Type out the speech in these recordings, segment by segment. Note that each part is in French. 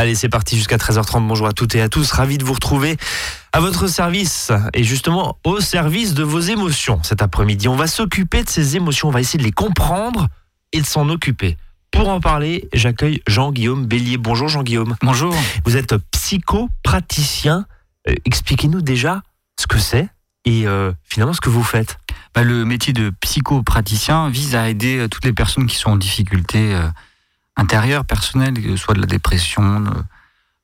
Allez, c'est parti jusqu'à 13h30. Bonjour à toutes et à tous. Ravi de vous retrouver à votre service et justement au service de vos émotions cet après-midi. On va s'occuper de ces émotions, on va essayer de les comprendre et de s'en occuper. Pour en parler, j'accueille Jean-Guillaume Bélier. Bonjour Jean-Guillaume. Bonjour. Vous êtes psychopraticien. Euh, Expliquez-nous déjà ce que c'est et euh, finalement ce que vous faites. Bah, le métier de psychopraticien vise à aider euh, toutes les personnes qui sont en difficulté euh, intérieure, personnelle, euh, soit de la dépression,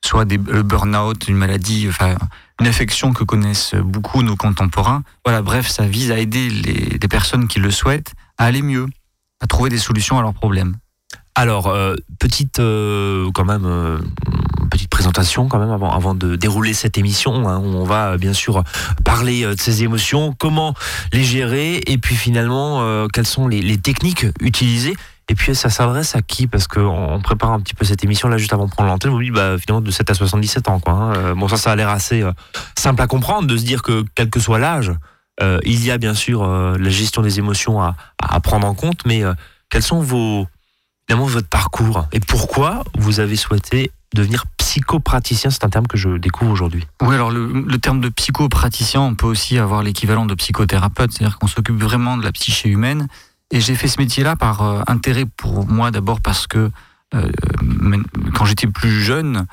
soit des, le burn-out, une maladie, enfin une affection que connaissent beaucoup nos contemporains. Voilà, bref, ça vise à aider les, personnes qui le souhaitent à aller mieux, à trouver des solutions à leurs problèmes. Alors, euh, petite, euh, quand même, euh, petite présentation quand même avant, de dérouler cette émission. hein, où on va bien sûr parler de ces émotions, comment les gérer, et puis finalement, quelles sont les techniques utilisées. Et puis ça s'adresse à qui? Parce qu'on on prépare un petit peu cette émission là juste avant de prendre l'antenne. Vous dites bah, finalement de 7 à 77 ans. Quoi, hein. Euh, Bon ça, ça a l'air assez euh, simple à comprendre de se dire que quel que soit l'âge, euh, il y a bien sûr la gestion des émotions à, prendre en compte. Mais quels sont vos finalement votre parcours? Et pourquoi vous avez souhaité devenir psychopraticien? C'est un terme que je découvre aujourd'hui. Oui, alors le, le terme de psychopraticien, on peut aussi avoir l'équivalent de psychothérapeute, c'est-à-dire qu'on s'occupe vraiment de la psyché humaine. Et j'ai fait ce métier-là par euh, intérêt pour moi, d'abord parce que euh, quand j'étais plus jeune,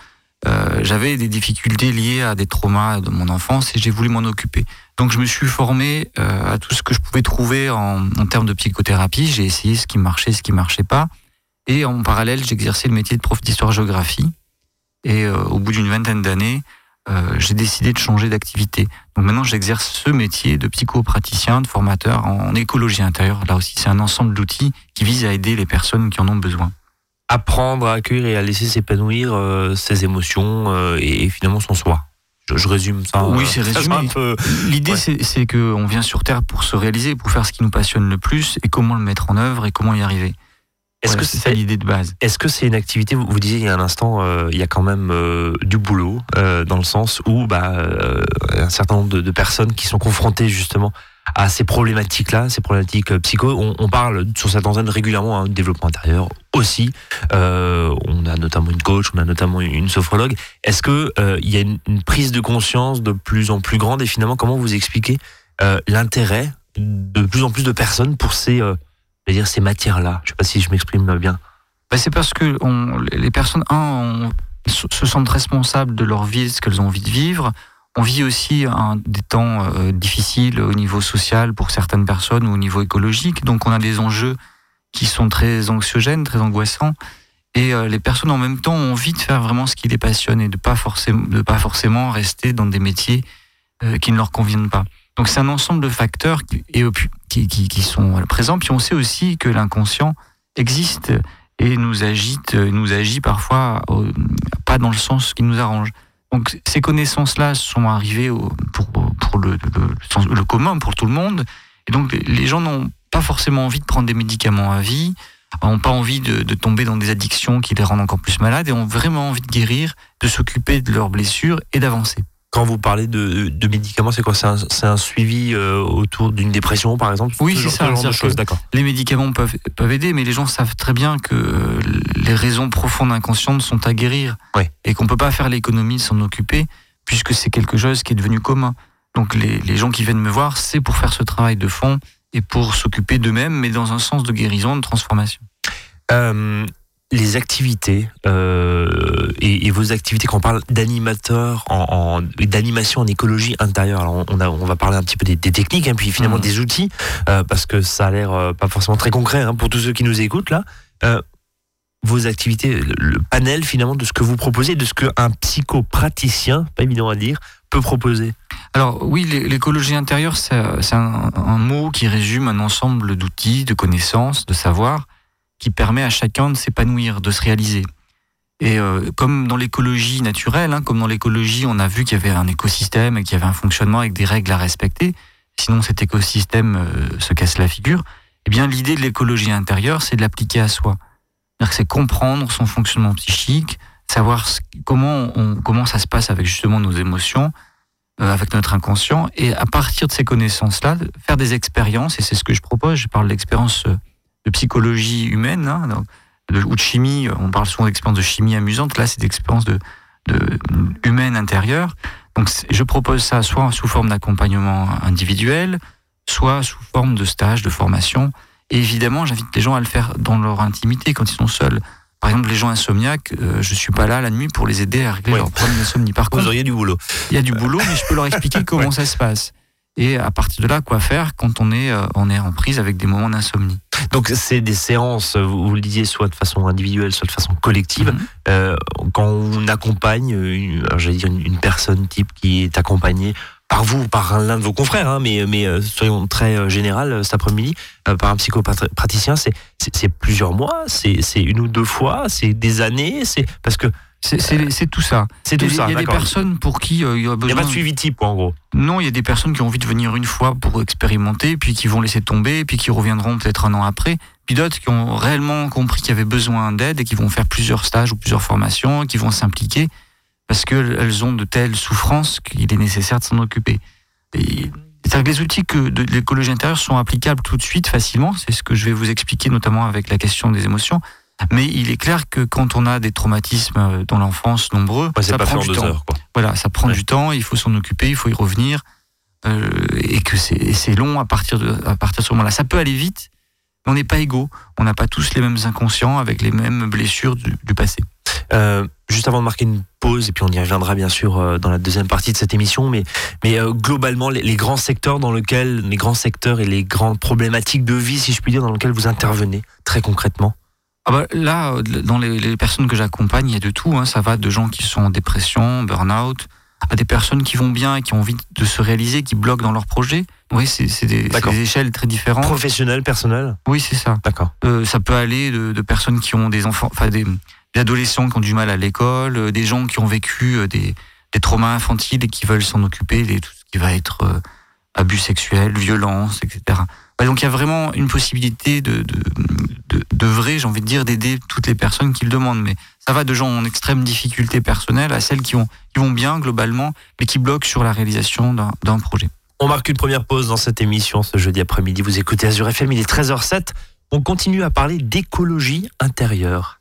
euh, j'avais des difficultés liées à des traumas de mon enfance et j'ai voulu m'en occuper. Donc je me suis formé euh, à tout ce que je pouvais trouver en, en termes de psychothérapie. J'ai essayé ce qui marchait, ce qui marchait pas. Et en parallèle, j'exerçais le métier de prof d'histoire-géographie. Et euh, au bout d'une vingtaine d'années, euh, j'ai décidé de changer d'activité. Donc maintenant, j'exerce ce métier de psychopraticien, de formateur en, écologie intérieure. Là aussi, c'est un ensemble d'outils qui vise à aider les personnes qui en ont besoin. Apprendre à accueillir et à laisser s'épanouir euh, ses émotions euh, et, et finalement son soi. Je, je résume ça. Oui, c'est résumé. peu- L'idée, Ouais. c'est c'est qu'on vient sur Terre pour se réaliser, pour faire ce qui nous passionne le plus, et comment le mettre en œuvre et comment y arriver. Est-ce que c'est ça l'idée de base Est-ce que c'est une activité, vous, vous disiez il y a un instant, euh, il y a quand même euh, du boulot, euh, dans le sens où bah, un certain nombre de, de personnes qui sont confrontées justement à ces problématiques-là, ces problématiques psycho, on, on parle sur cette antenne régulièrement hein, de développement intérieur aussi. On a notamment une coach, on a notamment une sophrologue. Est-ce que il y a une, une prise de conscience de plus en plus grande? Et finalement comment vous expliquez l'intérêt de plus en plus de personnes pour ces, euh, je vais dire ces matières-là Je sais pas si je m'exprime bien. Bah, C'est parce que les personnes, un, se se sentent responsables de leur vie, ce qu'elles ont envie de vivre. On vit aussi des temps euh, difficiles au niveau social pour certaines personnes ou au niveau écologique. Donc on a des enjeux qui sont très anxiogènes, très angoissants. Et euh, les personnes en même temps ont envie de faire vraiment ce qui les passionne et de pas forcément, pas forcément rester dans des métiers euh, qui ne leur conviennent pas. Donc c'est un ensemble de facteurs qui, et, qui, sont présents. Puis on sait aussi que l'inconscient existe et nous agite, nous agit parfois pas dans le sens qui nous arrange. Donc ces connaissances-là sont arrivées au- pour, pour le, le, commun, pour tout le monde. Et donc les gens n'ont pas forcément envie de prendre des médicaments à vie, n'ont pas envie de tomber dans des addictions qui les rendent encore plus malades et ont vraiment envie de guérir, de s'occuper de leurs blessures et d'avancer. Quand vous parlez de, de médicaments, c'est quoi? C'est un, c'est un suivi euh, autour d'une dépression, par exemple? Oui, Ce c'est ça, ce d'accord. Les médicaments peuvent, peuvent aider, mais les gens savent très bien que les raisons profondes inconscientes sont à guérir Ouais. et qu'on peut pas faire l'économie de s'en occuper puisque c'est quelque chose qui est devenu commun. Donc les, les gens qui viennent me voir, c'est pour faire ce travail de fond et pour s'occuper d'eux-mêmes, mais dans un sens de guérison, de transformation. Euh, les activités euh, et, et vos activités, quand on parle d'animateur, en, d'animation en écologie intérieure, alors on, a, on va parler un petit peu des, des techniques, hein, puis finalement Mhm. des outils, euh, parce que ça a l'air euh, pas forcément très concret hein, pour tous ceux qui nous écoutent là. Vos activités, le, le panel finalement de ce que vous proposez, de ce qu'un psychopraticien, pas évident à dire, peut proposer. Alors oui, l'é- l'écologie intérieure, c'est c'est un, un mot qui résume un ensemble d'outils, de connaissances, de savoirs, qui permet à chacun de s'épanouir, de se réaliser. Et euh, comme dans l'écologie naturelle, hein, comme dans l'écologie, on a vu qu'il y avait un écosystème et qu'il y avait un fonctionnement avec des règles à respecter, sinon cet écosystème euh, se casse la figure, eh bien l'idée de l'écologie intérieure, c'est de l'appliquer à soi. C'est comprendre son fonctionnement psychique, savoir comment, on, comment ça se passe avec justement nos émotions, euh, avec notre inconscient, et à partir de ces connaissances-là, faire des expériences, et c'est ce que je propose, je parle d'expériences de psychologie humaine, hein, donc, de, ou de chimie. On parle souvent d'expériences de chimie amusante. Là, c'est d'expériences de, de humaine intérieure. Donc, je propose ça soit sous forme d'accompagnement individuel, soit sous forme de stage, de formation. Et évidemment, j'invite les gens à le faire dans leur intimité, quand ils sont seuls. Par exemple, les gens insomniaques, euh, je suis pas là la nuit pour les aider à régler leur problème d'insomnie. Par contre, Vous auriez du boulot. Il y a du boulot, mais je peux leur expliquer comment ça se passe. Et à partir de là, quoi faire quand on est, euh, on est en prise avec des moments d'insomnie. Donc c'est des séances, vous, le disiez, soit de façon individuelle, soit de façon collective. Mhm. euh, quand on accompagne, une, j'allais dire une, personne type qui est accompagnée par vous ou par l'un de vos confrères, hein, mais, mais euh, soyons très général cet après-midi, par un psychopraticien, c'est plusieurs mois, c'est une ou deux fois, c'est des années, c'est parce que c'est tout ça. C'est tout ça. Il y a des personnes pour qui il y a besoin. Il n'y a pas de suivi type, en gros. Non, il y a des personnes qui ont envie de venir une fois pour expérimenter, puis qui vont laisser tomber, puis qui reviendront peut-être un an après. Puis d'autres qui ont réellement compris qu'il y avait besoin d'aide et qui vont faire plusieurs stages ou plusieurs formations, qui vont s'impliquer parce qu'elles ont de telles souffrances qu'il est nécessaire de s'en occuper. C'est-à-dire que les outils que de l'écologie intérieure sont applicables tout de suite facilement, c'est ce que je vais vous expliquer notamment avec la question des émotions. Mais il est clair que quand on a des traumatismes dans l'enfance nombreux, ça prend du temps. Heures, Voilà, ça prend du temps, il faut s'en occuper, il faut y revenir, euh, et que c'est long à partir de à partir de ce moment-là. Ça peut aller vite, mais on n'est pas égaux. On n'a pas tous les mêmes inconscients avec les mêmes blessures du, du passé. Euh, juste avant de marquer une pause, et puis on y reviendra bien sûr euh, dans la deuxième partie de cette émission, mais, mais euh, globalement, les, grands secteurs dans lesquels, les grands secteurs et les grandes problématiques de vie, si je puis dire, dans lesquels vous intervenez très concrètement ah bah, là, dans les, personnes que j'accompagne, il y a de tout. Hein. Ça va de gens qui sont en dépression, burn-out, à des personnes qui vont bien et qui ont envie de se réaliser, qui bloquent dans leur projet. Oui, c'est des, des, échelles très différentes. Professionnelles, personnelles? Oui, c'est ça. D'accord. ça peut aller de, de, personnes qui ont des enfants, enfin des, des adolescents qui ont du mal à l'école, euh, des gens qui ont vécu euh, des, des traumas infantiles et qui veulent s'en occuper, des, tout ce qui va être euh, abus sexuels, violence, etc. donc il y a vraiment une possibilité de, de, de, vrai, j'ai envie de dire, d'aider toutes les personnes qui le demandent. Mais ça va de gens en extrême difficulté personnelle à celles qui, ont, qui vont bien globalement, mais qui bloquent sur la réalisation d'un projet. On marque une première pause dans cette émission ce jeudi après-midi. Vous écoutez Azure FM, il est 13h07. On continue à parler d'écologie intérieure.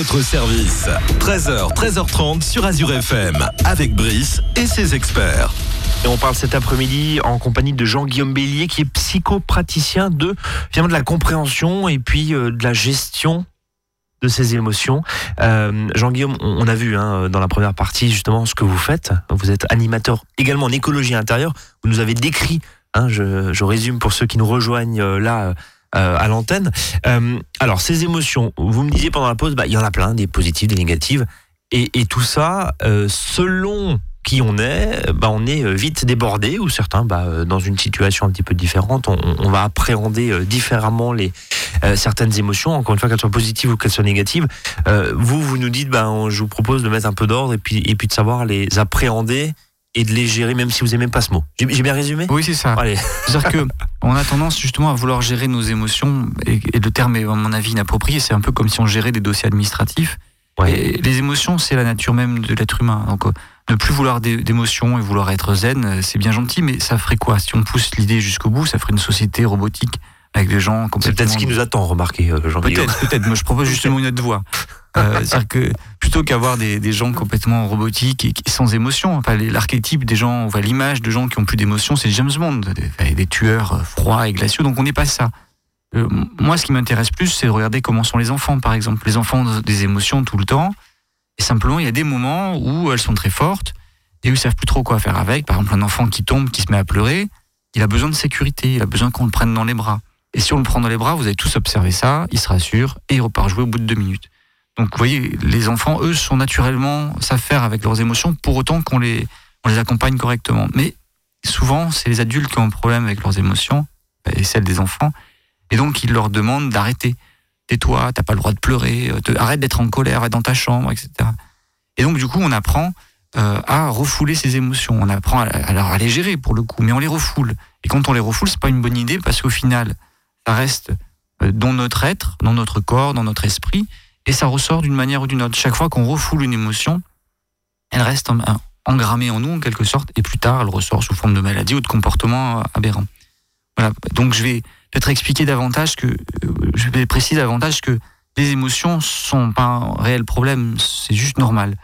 Votre service. 13h, 13h30 sur Azure FM avec Brice et ses experts. Et on parle cet après-midi en compagnie de Jean-Guillaume Bélier qui est psychopraticien de de la compréhension et puis euh, de la gestion de ses émotions. Euh, Jean-Guillaume, on a vu hein, dans la première partie justement ce que vous faites. Vous êtes animateur également en écologie intérieure. Vous nous avez décrit, hein, je, je, résume pour ceux qui nous rejoignent euh, là euh, à l'antenne. Euh, alors ces émotions, vous me disiez pendant la pause, bah, il y en a plein, des positives, des négatives. Et, et tout ça, euh, selon qui on est, bah, on est vite débordé ou certains, bah, dans une situation un petit peu différente, on, on va appréhender différemment les euh, certaines émotions, encore une fois qu'elles soient positives ou qu'elles soient négatives. Euh, vous, vous nous dites, bah, je vous propose de mettre un peu d'ordre et puis et puis de savoir les appréhender et de les gérer, même si vous n'aimez pas ce mot. J'ai bien résumé? Oui, c'est ça. C'est-à-dire que on a tendance justement à vouloir gérer nos émotions et, et le terme est à mon avis inapproprié. C'est un peu comme si on gérait des dossiers administratifs. Ouais. Et les émotions, c'est la nature même de l'être humain. Donc ne plus vouloir d'émotions et vouloir être zen, c'est bien gentil, mais ça ferait quoi? Si on pousse l'idée jusqu'au bout, ça ferait une société robotique avec des gens complètement... C'est peut-être ce qui nous attend, remarquez, euh, jean Peut-être, peut-être. Moi, je propose justement une autre voie. Euh, c'est-à-dire que plutôt qu'avoir des, gens complètement robotiques et sans émotion, enfin, l'archétype des gens, enfin, l'image de gens qui ont plus d'émotion, c'est James Bond, des, tueurs froids et glaciaux. Donc on n'est pas ça. Euh, moi, ce qui m'intéresse plus, c'est de regarder comment sont les enfants, par exemple. Les enfants ont des émotions tout le temps. Et simplement, il y a des moments où elles sont très fortes et où ils savent plus trop quoi faire avec. Par exemple, un enfant qui tombe, qui se met à pleurer, il a besoin de sécurité, il a besoin qu'on le prenne dans les bras. Et si on le prend dans les bras, vous avez tous observé ça, il se rassure et il repart jouer au bout de deux minutes. Donc vous voyez, les enfants, eux, sont naturellement, savent avec leurs émotions, pour autant qu'on les, accompagne correctement. Mais souvent, c'est les adultes qui ont un problème avec leurs émotions, et celles des enfants, et donc ils leur demandent d'arrêter. Tais-toi, t'as pas le droit de pleurer, arrête d'être en colère, arrête dans ta chambre, etc. Et donc du coup, on apprend euh, à refouler ses émotions, on apprend à, à les gérer pour le coup, mais on les refoule. Et quand on les refoule, c'est pas une bonne idée parce qu'au final, ça reste dans notre être, dans notre corps, dans notre esprit, et ça ressort d'une manière ou d'une autre. Chaque fois qu'on refoule une émotion, elle reste engrammée en nous en quelque sorte, et plus tard, elle ressort sous forme de maladie ou de comportement aberrant. Voilà. Donc je vais peut-être expliquer davantage que, je vais préciser davantage que les émotions sont pas un réel problème, c'est juste normal.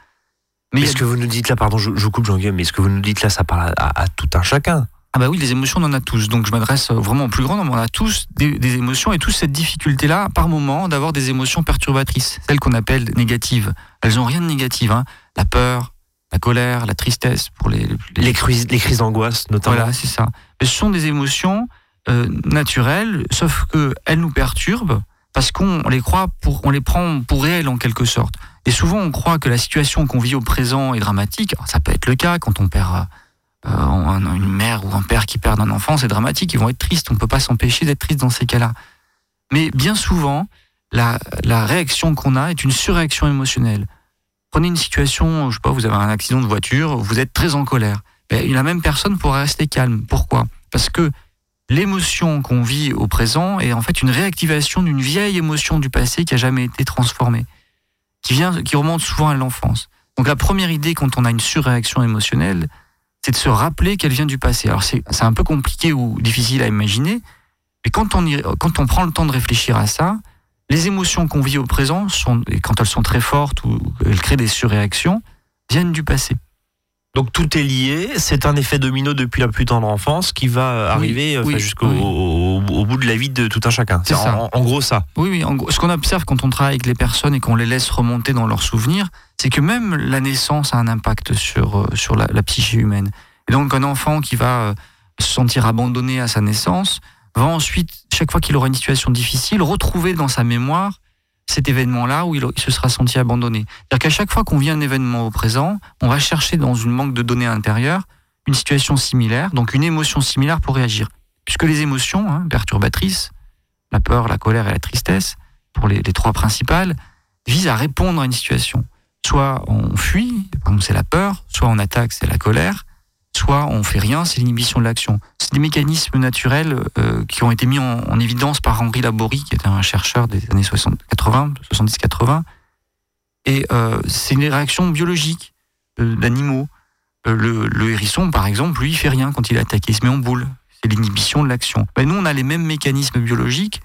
Mais, mais ce que vous nous dites là, pardon, je, je coupe Jean-Guillaume, mais ce que vous nous dites là, ça parle à, à, à tout un chacun. Ah bah oui, les émotions, on en a tous. Donc je m'adresse vraiment au plus grand nombre. On a tous des, des émotions et tous cette difficulté-là, par moment, d'avoir des émotions perturbatrices, celles qu'on appelle négatives. Elles n'ont rien de négatif. Hein. La peur, la colère, la tristesse, pour les les, les crises, les crises d'angoisse notamment. Voilà, c'est ça. Mais ce sont des émotions euh, naturelles, sauf que elles nous perturbent parce qu'on les croit pour, on les prend pour réelles en quelque sorte. Et souvent, on croit que la situation qu'on vit au présent est dramatique. Alors, ça peut être le cas quand on perd euh, une mère ou un père qui perd un enfant, c'est dramatique, ils vont être tristes, on ne peut pas s'empêcher d'être triste dans ces cas-là. Mais bien souvent, la, réaction qu'on a est une surréaction émotionnelle. Prenez une situation, je sais pas, vous avez un accident de voiture, vous êtes très en colère. Mais la même personne pourrait rester calme. Pourquoi? Parce que l'émotion qu'on vit au présent est en fait une réactivation d'une vieille émotion du passé qui a jamais été transformée, qui vient, qui remonte souvent à l'enfance. Donc la première idée quand on a une surréaction émotionnelle, c'est de se rappeler qu'elle vient du passé. Alors c'est un peu compliqué ou difficile à imaginer, mais quand on, prend le temps de réfléchir à ça, les émotions qu'on vit au présent, et quand elles sont très fortes ou elles créent des surréactions, viennent du passé. Donc tout est lié, c'est un effet domino depuis la plus tendre enfance qui va arriver oui, oui, jusqu'au oui. au, au, bout de la vie de tout un chacun. C'est en, en, gros ça. Oui, oui. En gros, ce qu'on observe quand on travaille avec les personnes et qu'on les laisse remonter dans leurs souvenirs, c'est que même la naissance a un impact sur, sur la, la, psyché humaine. Et donc un enfant qui va se sentir abandonné à sa naissance va ensuite, chaque fois qu'il aura une situation difficile, retrouver dans sa mémoire cet événement-là où il, se sera senti abandonné. C'est-à-dire qu'à chaque fois qu'on vit un événement au présent, on va chercher dans une banque de données intérieure une situation similaire, donc une émotion similaire pour réagir. Puisque les émotions hein, perturbatrices, la peur, la colère et la tristesse, pour les, les trois principales, visent à répondre à une situation. Soit on fuit, c'est la peur, soit on attaque, c'est la colère, soit on fait rien, c'est l'inhibition de l'action. C'est des mécanismes naturels euh, qui ont été mis en, en, évidence par Henri Laborie, qui était un chercheur des années 60, 80, 70-80. Et euh, c'est une réaction biologique euh, d'animaux. Le, hérisson, par exemple, lui, il fait rien quand il est attaqué, il se met en boule. C'est l'inhibition de l'action. Ben, nous, on a les mêmes mécanismes biologiques.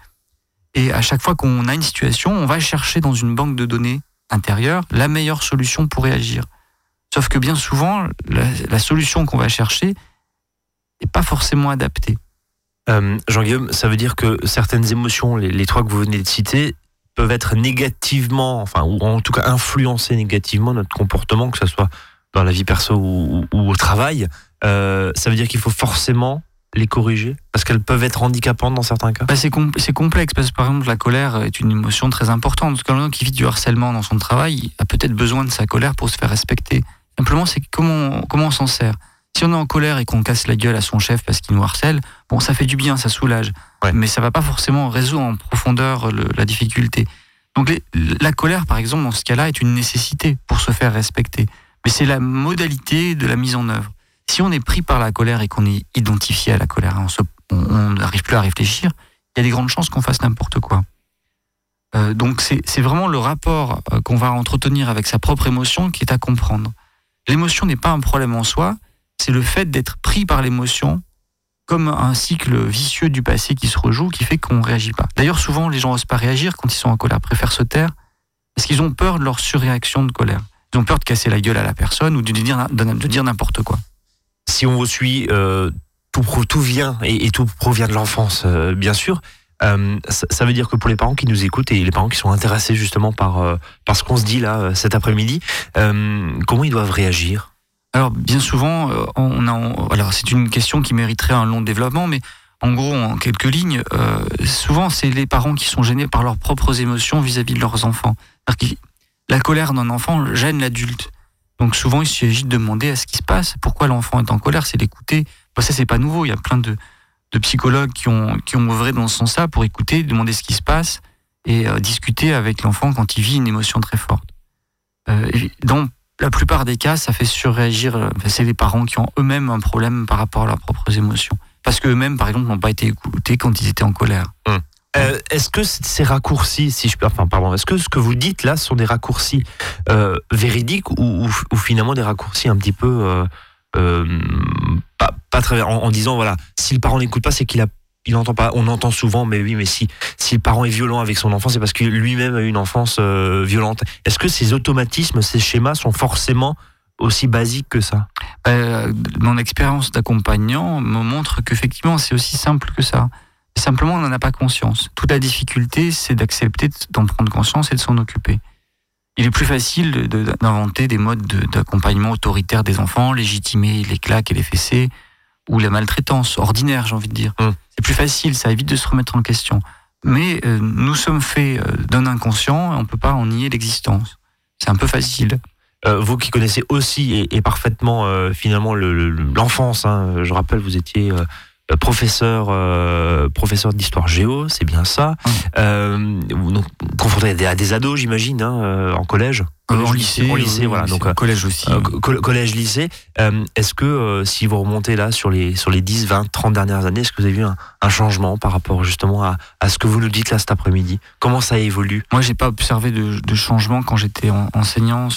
Et à chaque fois qu'on a une situation, on va chercher dans une banque de données intérieur la meilleure solution pour réagir. Sauf que bien souvent, la, solution qu'on va chercher n'est pas forcément adaptée. Euh, Jean-Guillaume, ça veut dire que certaines émotions, les, trois que vous venez de citer, peuvent être négativement, enfin, ou en tout cas influencer négativement notre comportement, que ce soit dans la vie perso ou, au travail. Euh, ça veut dire qu'il faut forcément les corriger Parce qu'elles peuvent être handicapantes dans certains cas? Bah C'est complexe, parce que par exemple, la colère est une émotion très importante. Quelqu'un qui vit du harcèlement dans son travail a peut-être besoin de sa colère pour se faire respecter. Simplement, c'est comment, comment on s'en sert. Si on est en colère et qu'on casse la gueule à son chef parce qu'il nous harcèle, bon, ça fait du bien, ça soulage. Mais ça va pas forcément résoudre en profondeur la difficulté. Donc la colère, par exemple, dans ce cas-là, est une nécessité pour se faire respecter. Mais c'est la modalité de la mise en œuvre. Si on est pris par la colère et qu'on est identifié à la colère, on n'arrive plus à réfléchir, il y a des grandes chances qu'on fasse n'importe quoi. Euh, donc c'est vraiment le rapport euh, qu'on va entretenir avec sa propre émotion qui est à comprendre. L'émotion n'est pas un problème en soi, c'est le fait d'être pris par l'émotion comme un cycle vicieux du passé qui se rejoue, qui fait qu'on ne réagit pas. D'ailleurs, souvent, les gens n'osent pas réagir quand ils sont en colère, préfèrent se taire, parce qu'ils ont peur de leur surréaction de colère. Ils ont peur de casser la gueule à la personne ou de dire, n'importe quoi. Si on vous suit, euh, tout, tout vient et, tout provient de l'enfance, euh, bien sûr. Euh, ça, veut dire que pour les parents qui nous écoutent et les parents qui sont intéressés justement par, par ce qu'on se dit là cet après-midi, comment ils doivent réagir? Alors bien souvent, euh, on a, alors c'est une question qui mériterait un long développement, mais en gros, en quelques lignes, euh, souvent c'est les parents qui sont gênés par leurs propres émotions vis-à-vis de leurs enfants. La colère d'un enfant gêne l'adulte. Donc souvent, il s'agit de demander à ce qui se passe, pourquoi l'enfant est en colère, c'est l'écouter. Bon, ça, c'est pas nouveau. Il y a plein de, de psychologues qui ont, qui ont œuvré dans ce sens-là pour écouter, demander ce qui se passe et euh, discuter avec l'enfant quand il vit une émotion très forte. Euh, donc, la plupart des cas, ça fait surréagir. Euh, c'est les parents qui ont eux-mêmes un problème par rapport à leurs propres émotions. Parce qu'eux-mêmes, par exemple, n'ont pas été écoutés quand ils étaient en colère. Hum. Euh, est-ce que ces raccourcis, si je peux, enfin pardon, est-ce que ce que vous dites là sont des raccourcis véridiques ou, finalement des raccourcis un petit peu pas, pas, très en, disant voilà, si le parent n'écoute pas, c'est qu'il a il pas. On entend souvent, mais oui, mais si si le parent est violent avec son enfant, c'est parce que lui-même a eu une enfance euh, violente. Est-ce que ces automatismes, ces schémas sont forcément aussi basiques que ça? Euh, Mon expérience d'accompagnant me montre qu'effectivement, c'est aussi simple que ça. Simplement, on n'en a pas conscience. Toute la difficulté, c'est d'accepter d'en prendre conscience et de s'en occuper. Il est plus facile d'inventer des modes d'accompagnement autoritaire des enfants, légitimer les claques et les fessées, ou la maltraitance ordinaire, j'ai envie de dire. Hum. C'est plus facile, ça évite de se remettre en question. Mais euh, nous sommes faits euh, d'un inconscient et on ne peut pas en nier l'existence. C'est un peu facile. Euh, vous qui connaissez aussi et, parfaitement finalement l'enfance, hein, je rappelle, vous étiez professeur, euh, professeur d'histoire géo, c'est bien ça. Hum. Euh, donc, confronté à des, ados, j'imagine, hein, euh, en collège. en lycée, en lycée, voilà. Donc collège aussi. collège, lycée. est-ce que si vous remontez là sur les sur les 10, 20, 30 dernières années, est-ce que vous avez vu un, changement par rapport justement à, à, ce que vous nous dites là cet après-midi? Comment ça évolue? Moi, j'ai pas observé de, de, changement quand j'étais enseignant.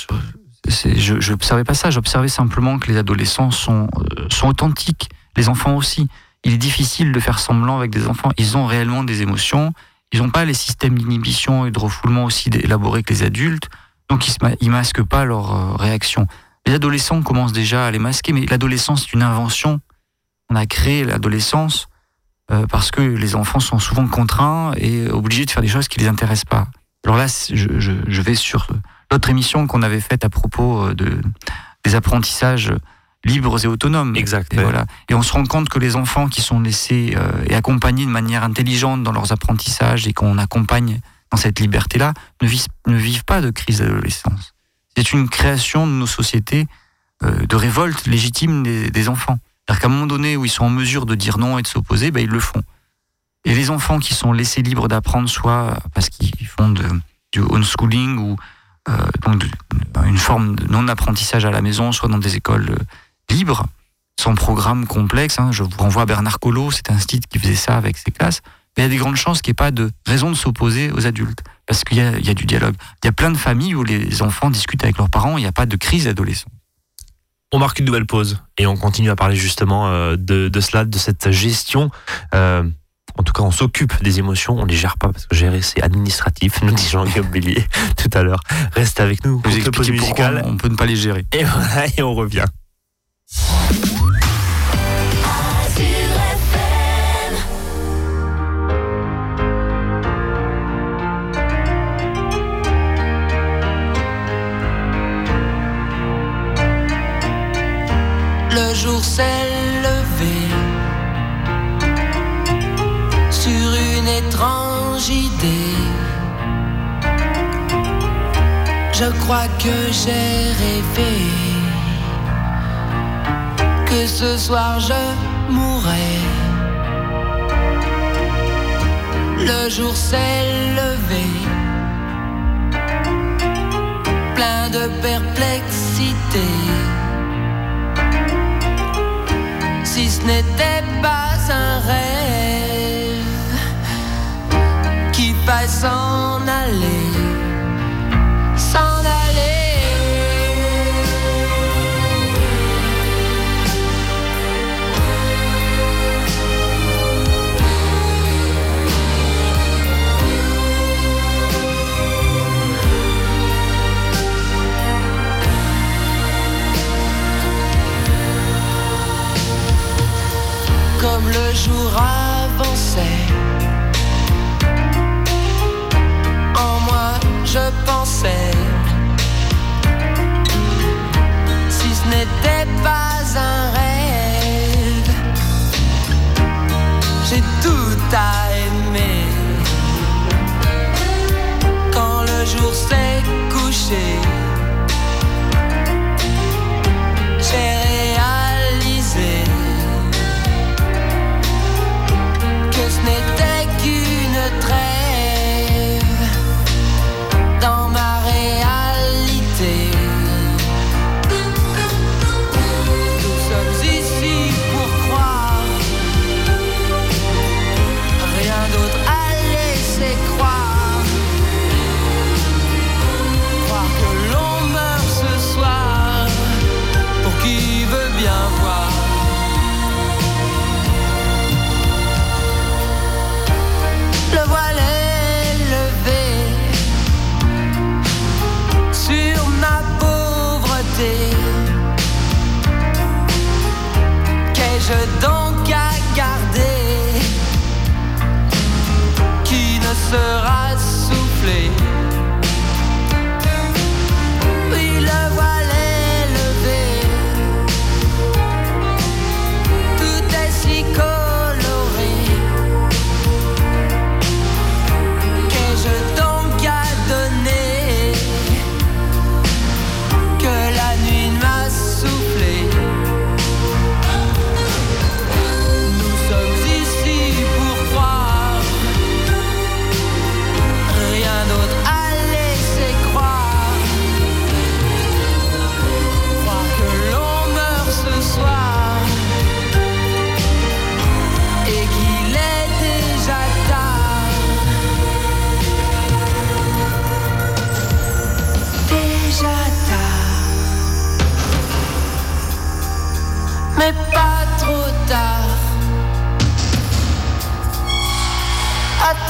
je n'observais pas ça. J'observais simplement que les adolescents sont sont authentiques. Les enfants aussi il est difficile de faire semblant avec des enfants. Ils ont réellement des émotions. Ils n'ont pas les systèmes d'inhibition et de refoulement aussi élaborés que les adultes. Donc, ils ne masquent pas leurs euh, réactions. Les adolescents commencent déjà à les masquer, mais l'adolescence, c'est une invention. On a créé l'adolescence euh, parce que les enfants sont souvent contraints et obligés de faire des choses qui les intéressent pas. Alors là, je, vais sur l'autre émission qu'on avait faite à propos euh, de, des apprentissages libres et autonomes. Exact. Et, voilà. et on se rend compte que les enfants qui sont laissés euh, et accompagnés de manière intelligente dans leurs apprentissages et qu'on accompagne dans cette liberté-là ne, vivent, ne vivent pas de crise d'adolescence. C'est une création de nos sociétés euh, de révolte légitime des, des enfants. C'est-à-dire qu'à un moment donné où ils sont en mesure de dire non et de s'opposer, ben, ils le font. Et les enfants qui sont laissés libres d'apprendre, soit parce qu'ils font de, du homeschooling ou euh, donc une forme de non-apprentissage à la maison, soit dans des écoles libre, sans programme complexe. Hein. Je vous renvoie à Bernard Collot, c'est un site qui faisait ça avec ses classes. Mais il y a des grandes chances qu'il n'y ait pas de raison de s'opposer aux adultes, parce qu'il y, a du dialogue. Il y a plein de familles où les enfants discutent avec leurs parents, il n'y a pas de crise adolescente. On marque une nouvelle pause et on continue à parler justement euh, de, cela, de cette gestion. Euh, en tout cas, on s'occupe des émotions, on ne les gère pas parce que gérer c'est administratif. Nous dit Jean-Guillaume Bélier tout à l'heure. Reste avec nous. Vous expliquez on peut ne pas les gérer. Et voilà, et on revient. Le jour s'est levé sur une étrange idée. Je crois que j'ai rêvé. Et ce soir je mourrai. Le jour s'est levé, plein de perplexité. Si ce n'était pas un rêve qui passe en aller. comme le jour.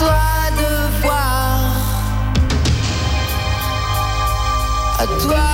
toi de voir, à toi.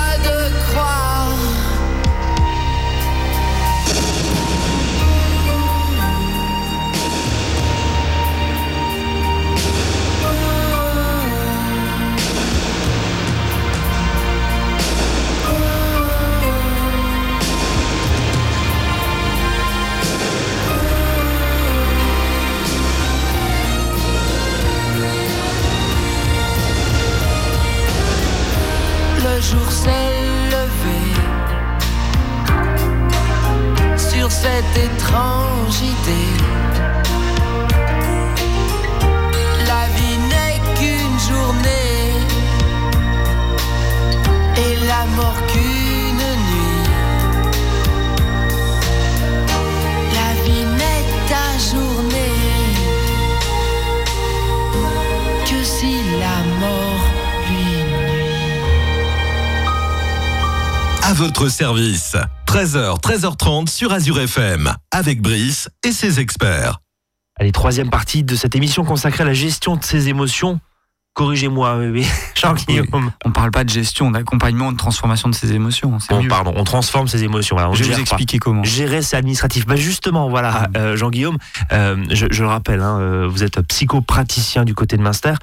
notre service. 13h, 13h30 sur Azure FM, avec Brice et ses experts. Allez, troisième partie de cette émission consacrée à la gestion de ses émotions. Corrigez-moi, oui, Jean-Guillaume. On ne parle pas de gestion, d'accompagnement, de transformation de ses émotions. Hein, oh, on transforme ses émotions. Hein, on je vais vous expliquer comment. Gérer, c'est administratif. Bah justement, voilà, ah. euh, Jean-Guillaume, euh, je, le rappelle, hein, euh, vous êtes psychopraticien du côté de Minster.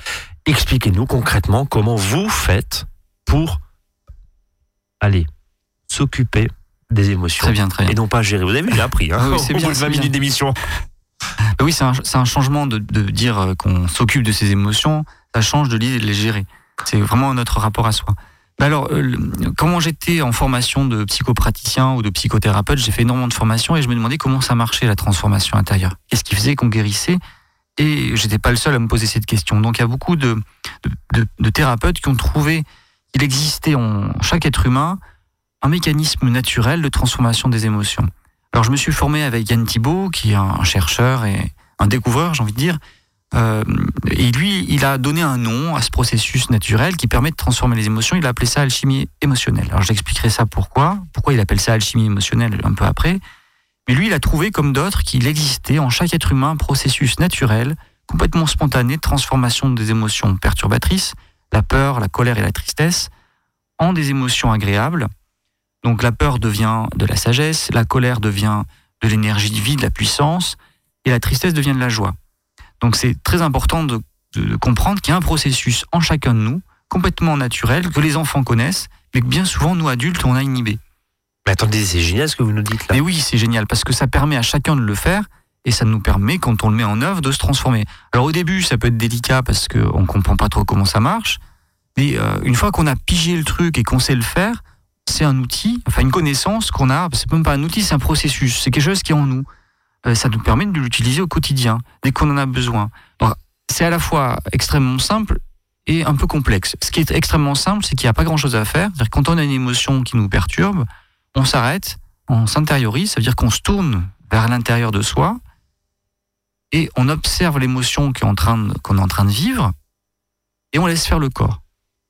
Expliquez-nous concrètement comment vous faites pour aller s'occuper des émotions Très bien, très bien. et non pas gérer. Vous avez vu, j'ai appris. Hein, Ah oui, c'est au bien, bout de c'est 20 bien. minutes d'émission. Bah oui, c'est un, c'est un changement de, de dire euh, qu'on s'occupe de ses émotions, ça change de l'idée de les gérer. C'est vraiment notre rapport à soi. Bah alors, euh, le- comment j'étais en formation de psychopraticien ou de psychothérapeute, j'ai fait énormément de formations et je me demandais comment ça marchait la transformation intérieure. Qu'est-ce qui faisait qu'on guérissait? Et j'étais pas le seul à me poser cette question. Donc il y a beaucoup de, de, de- de thérapeutes qui ont trouvé qu'il existait en chaque être humain un mécanisme naturel de transformation des émotions. Alors je me suis formé avec Yann Thibault, qui est un chercheur et un découvreur, j'ai envie de dire. Euh, et lui, il a donné un nom à ce processus naturel qui permet de transformer les émotions. Il a appelé ça alchimie émotionnelle. Alors j'expliquerai ça pourquoi. Pourquoi il appelle ça alchimie émotionnelle un peu après. Mais lui, il a trouvé, comme d'autres, qu'il existait en chaque être humain un processus naturel, complètement spontané de transformation des émotions perturbatrices, la peur, la colère et la tristesse, en des émotions agréables. Donc la peur devient de la sagesse, la colère devient de l'énergie de vie, de la puissance, et la tristesse devient de la joie. Donc c'est très important de, comprendre qu'il y a un processus en chacun de nous, complètement naturel, que les enfants connaissent, mais que bien souvent, nous adultes, on a inhibé. Mais attendez, c'est génial ce que vous nous dites là. Mais oui, c'est génial, parce que ça permet à chacun de le faire, et ça nous permet, quand on le met en œuvre, de se transformer. Alors au début, ça peut être délicat, parce qu'on ne comprend pas trop comment ça marche, mais euh, une fois qu'on a pigé le truc et qu'on sait le faire, c'est un outil, enfin une connaissance qu'on a, c'est même pas un outil, c'est un processus, c'est quelque chose qui est en nous. Euh, ça nous permet de l'utiliser au quotidien, dès qu'on en a besoin. C'est à la fois extrêmement simple et un peu complexe. Ce qui est extrêmement simple, c'est qu'il n'y a pas grand-chose à faire. Que quand on a une émotion qui nous perturbe, on s'arrête, on s'intériorise, ça veut dire qu'on se tourne vers l'intérieur de soi et on observe l'émotion qu'on est en train de vivre et on laisse faire le corps.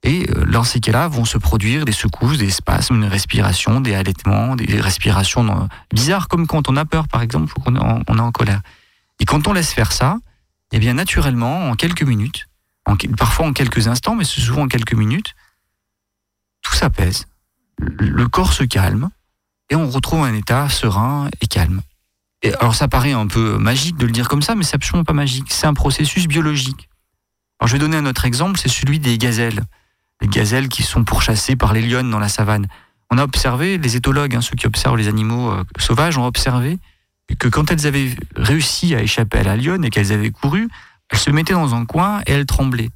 Et euh, dans ces cas-là, vont se produire des secousses, des spasmes, une respiration, des halètements, des respirations bizarres, comme quand on a peur, par exemple, ou qu'on est en, colère. Et quand on laisse faire ça, eh bien, naturellement, en quelques minutes, parfois en quelques instants, mais souvent en quelques minutes, tout s'apaise. Le corps se calme et on retrouve un état serein et calme. Et alors, ça paraît un peu magique de le dire comme ça, mais c'est absolument pas magique. C'est un processus biologique. Alors, je vais donner un autre exemple, c'est celui des gazelles les gazelles qui sont pourchassées par les lionnes dans la savane. On a observé, les éthologues, hein, ceux qui observent les animaux euh, sauvages, ont observé que quand elles avaient réussi à échapper à la lionne et qu'elles avaient couru, elles se mettaient dans un coin et elles tremblaient.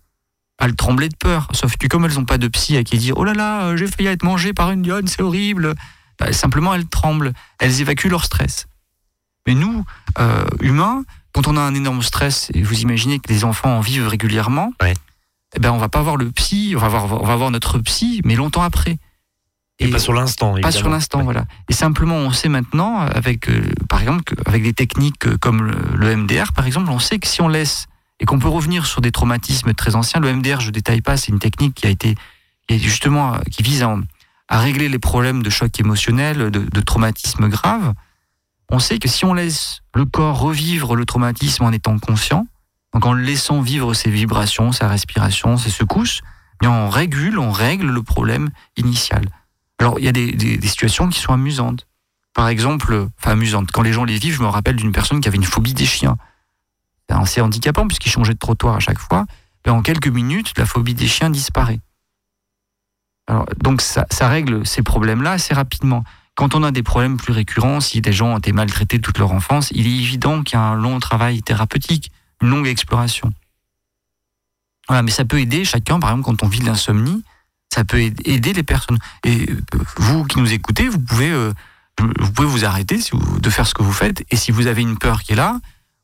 Elles tremblaient de peur, sauf que comme elles n'ont pas de psy à qui dire Oh là là, euh, j'ai failli être mangé par une lionne, c'est horrible. Bah, simplement, elles tremblent, elles évacuent leur stress. Mais nous, euh, humains, quand on a un énorme stress, et vous imaginez que les enfants en vivent régulièrement. Eh ben on va pas voir le psy, on va voir, on va voir notre psy, mais longtemps après. Et pas sur l'instant. Pas sur l'instant, Ouais. voilà. Et simplement, on sait maintenant, avec, euh, par exemple, que- avec des techniques euh, comme le, le MDR, par exemple, on sait que si on laisse et qu'on peut revenir sur des traumatismes très anciens, le MDR, je détaille pas, c'est une technique qui a été, qui est justement, euh, qui vise à, à régler les problèmes de choc émotionnel, de, de traumatisme grave. On sait que si on laisse le corps revivre le traumatisme en étant conscient, donc en laissant vivre ses vibrations, sa respiration, ses secousses, eh bien on régule, on règle le problème initial. Alors, il y a des, situations qui sont amusantes. Par exemple, enfin amusantes, quand les gens les vivent, je me rappelle d'une personne qui avait une phobie des chiens. C'est assez handicapant puisqu'il changeait de trottoir à chaque fois. Mais en quelques minutes, la phobie des chiens disparaît. Alors, donc ça, ça règle ces problèmes-là assez rapidement. Quand on a des problèmes plus récurrents, si des gens ont été maltraités toute leur enfance, il est évident qu'il y a un long travail thérapeutique, longue exploration. Voilà, mais ça peut aider chacun, par exemple, quand on vit de l'insomnie, ça peut aid- aider les personnes. Et euh, vous qui nous écoutez, vous pouvez, euh, vous pouvez vous arrêter de faire ce que vous faites. Et si vous avez une peur qui est là,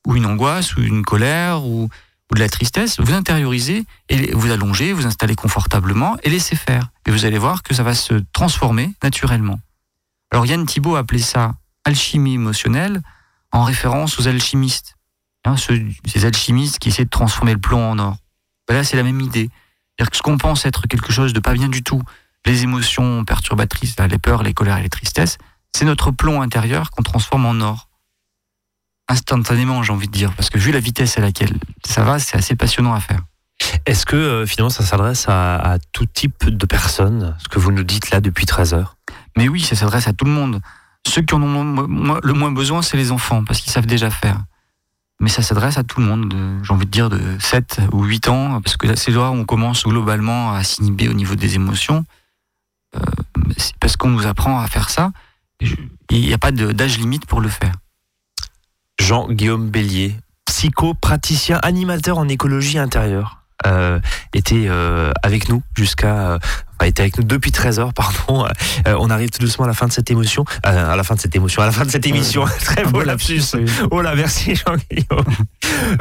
ou une angoisse, ou une colère, ou, ou de la tristesse, vous intériorisez et vous allongez, vous installez confortablement et laissez faire. Et vous allez voir que ça va se transformer naturellement. Alors Yann Thibault a appelé ça alchimie émotionnelle en référence aux alchimistes. Hein, ceux- ces alchimistes qui essaient de transformer le plomb en or. Ben là, c'est la même idée. C'est-à-dire que ce qu'on pense être quelque chose de pas bien du tout, les émotions perturbatrices, là, les peurs, les colères et les tristesses, c'est notre plomb intérieur qu'on transforme en or. instantanément, j'ai envie de dire, parce que vu la vitesse à laquelle ça va, c'est assez passionnant à faire. Est-ce que euh, finalement ça s'adresse à, à tout type de personnes, ce que vous nous dites là depuis 13 heures? Mais oui, ça s'adresse à tout le monde. Ceux qui en ont le moins besoin, c'est les enfants, parce qu'ils savent déjà faire. Mais ça s'adresse à tout le monde, de- j'ai envie de dire de 7 ou 8 ans, parce que c'est là où on commence globalement à s'inhiber au niveau des émotions. Euh, parce qu'on nous apprend à faire ça. Il n'y a pas d'âge limite pour le faire. Jean-Guillaume Bélier, psychopraticien, animateur en écologie intérieure, était euh, avec nous jusqu'à, euh, enfin, était avec nous depuis 13 heures, pardon. Euh, on arrive tout doucement à la fin de cette émotion, euh, à la fin de cette émotion, à la fin de cette émission. Très beau lapsus. Oh là, merci Jean-Guillaume.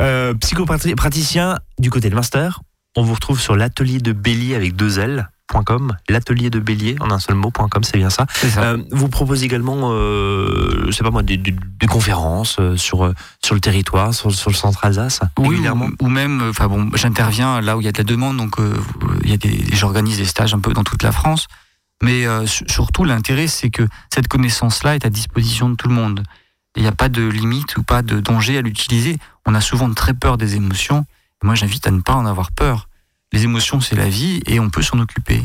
Euh, psychopraticien du côté de Master. On vous retrouve sur l'atelier de Bélier avec deux L. .com, l'atelier de Bélier en un seul mot.com, c'est bien ça. Euh, vous proposez également, euh, je sais pas moi, des, des- des conférences euh, sur euh, sur le territoire, sur, sur le centre Alsace, Oui, ou, ou même, enfin bon, j'interviens là où il y a de la demande, donc euh, il y a des, j'organise des stages un peu dans toute la France. Mais euh, su- surtout, l'intérêt, c'est que cette connaissance-là est à disposition de tout le monde. Il n'y a pas de limite ou pas de danger à l'utiliser. On a souvent très peur des émotions. Moi, j'invite à ne pas en avoir peur. Les émotions, c'est la vie et on peut s'en occuper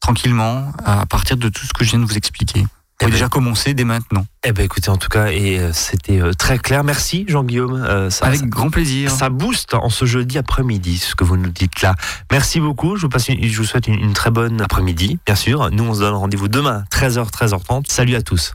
tranquillement à partir de tout ce que je viens de vous expliquer. Vous Eh ben- déjà commencer dès maintenant. Eh ben écoutez, en tout cas, et euh, c'était euh, très clair. Merci Jean-Guillaume. Euh, Avec ça- grand plaisir. ça booste en ce jeudi après-midi, ce que vous nous dites là. Merci beaucoup. Je vous, passe une- je vous souhaite une, une très bonne après-midi, bien sûr. Nous, on se donne rendez-vous demain, 13h, 13h30. Salut à tous.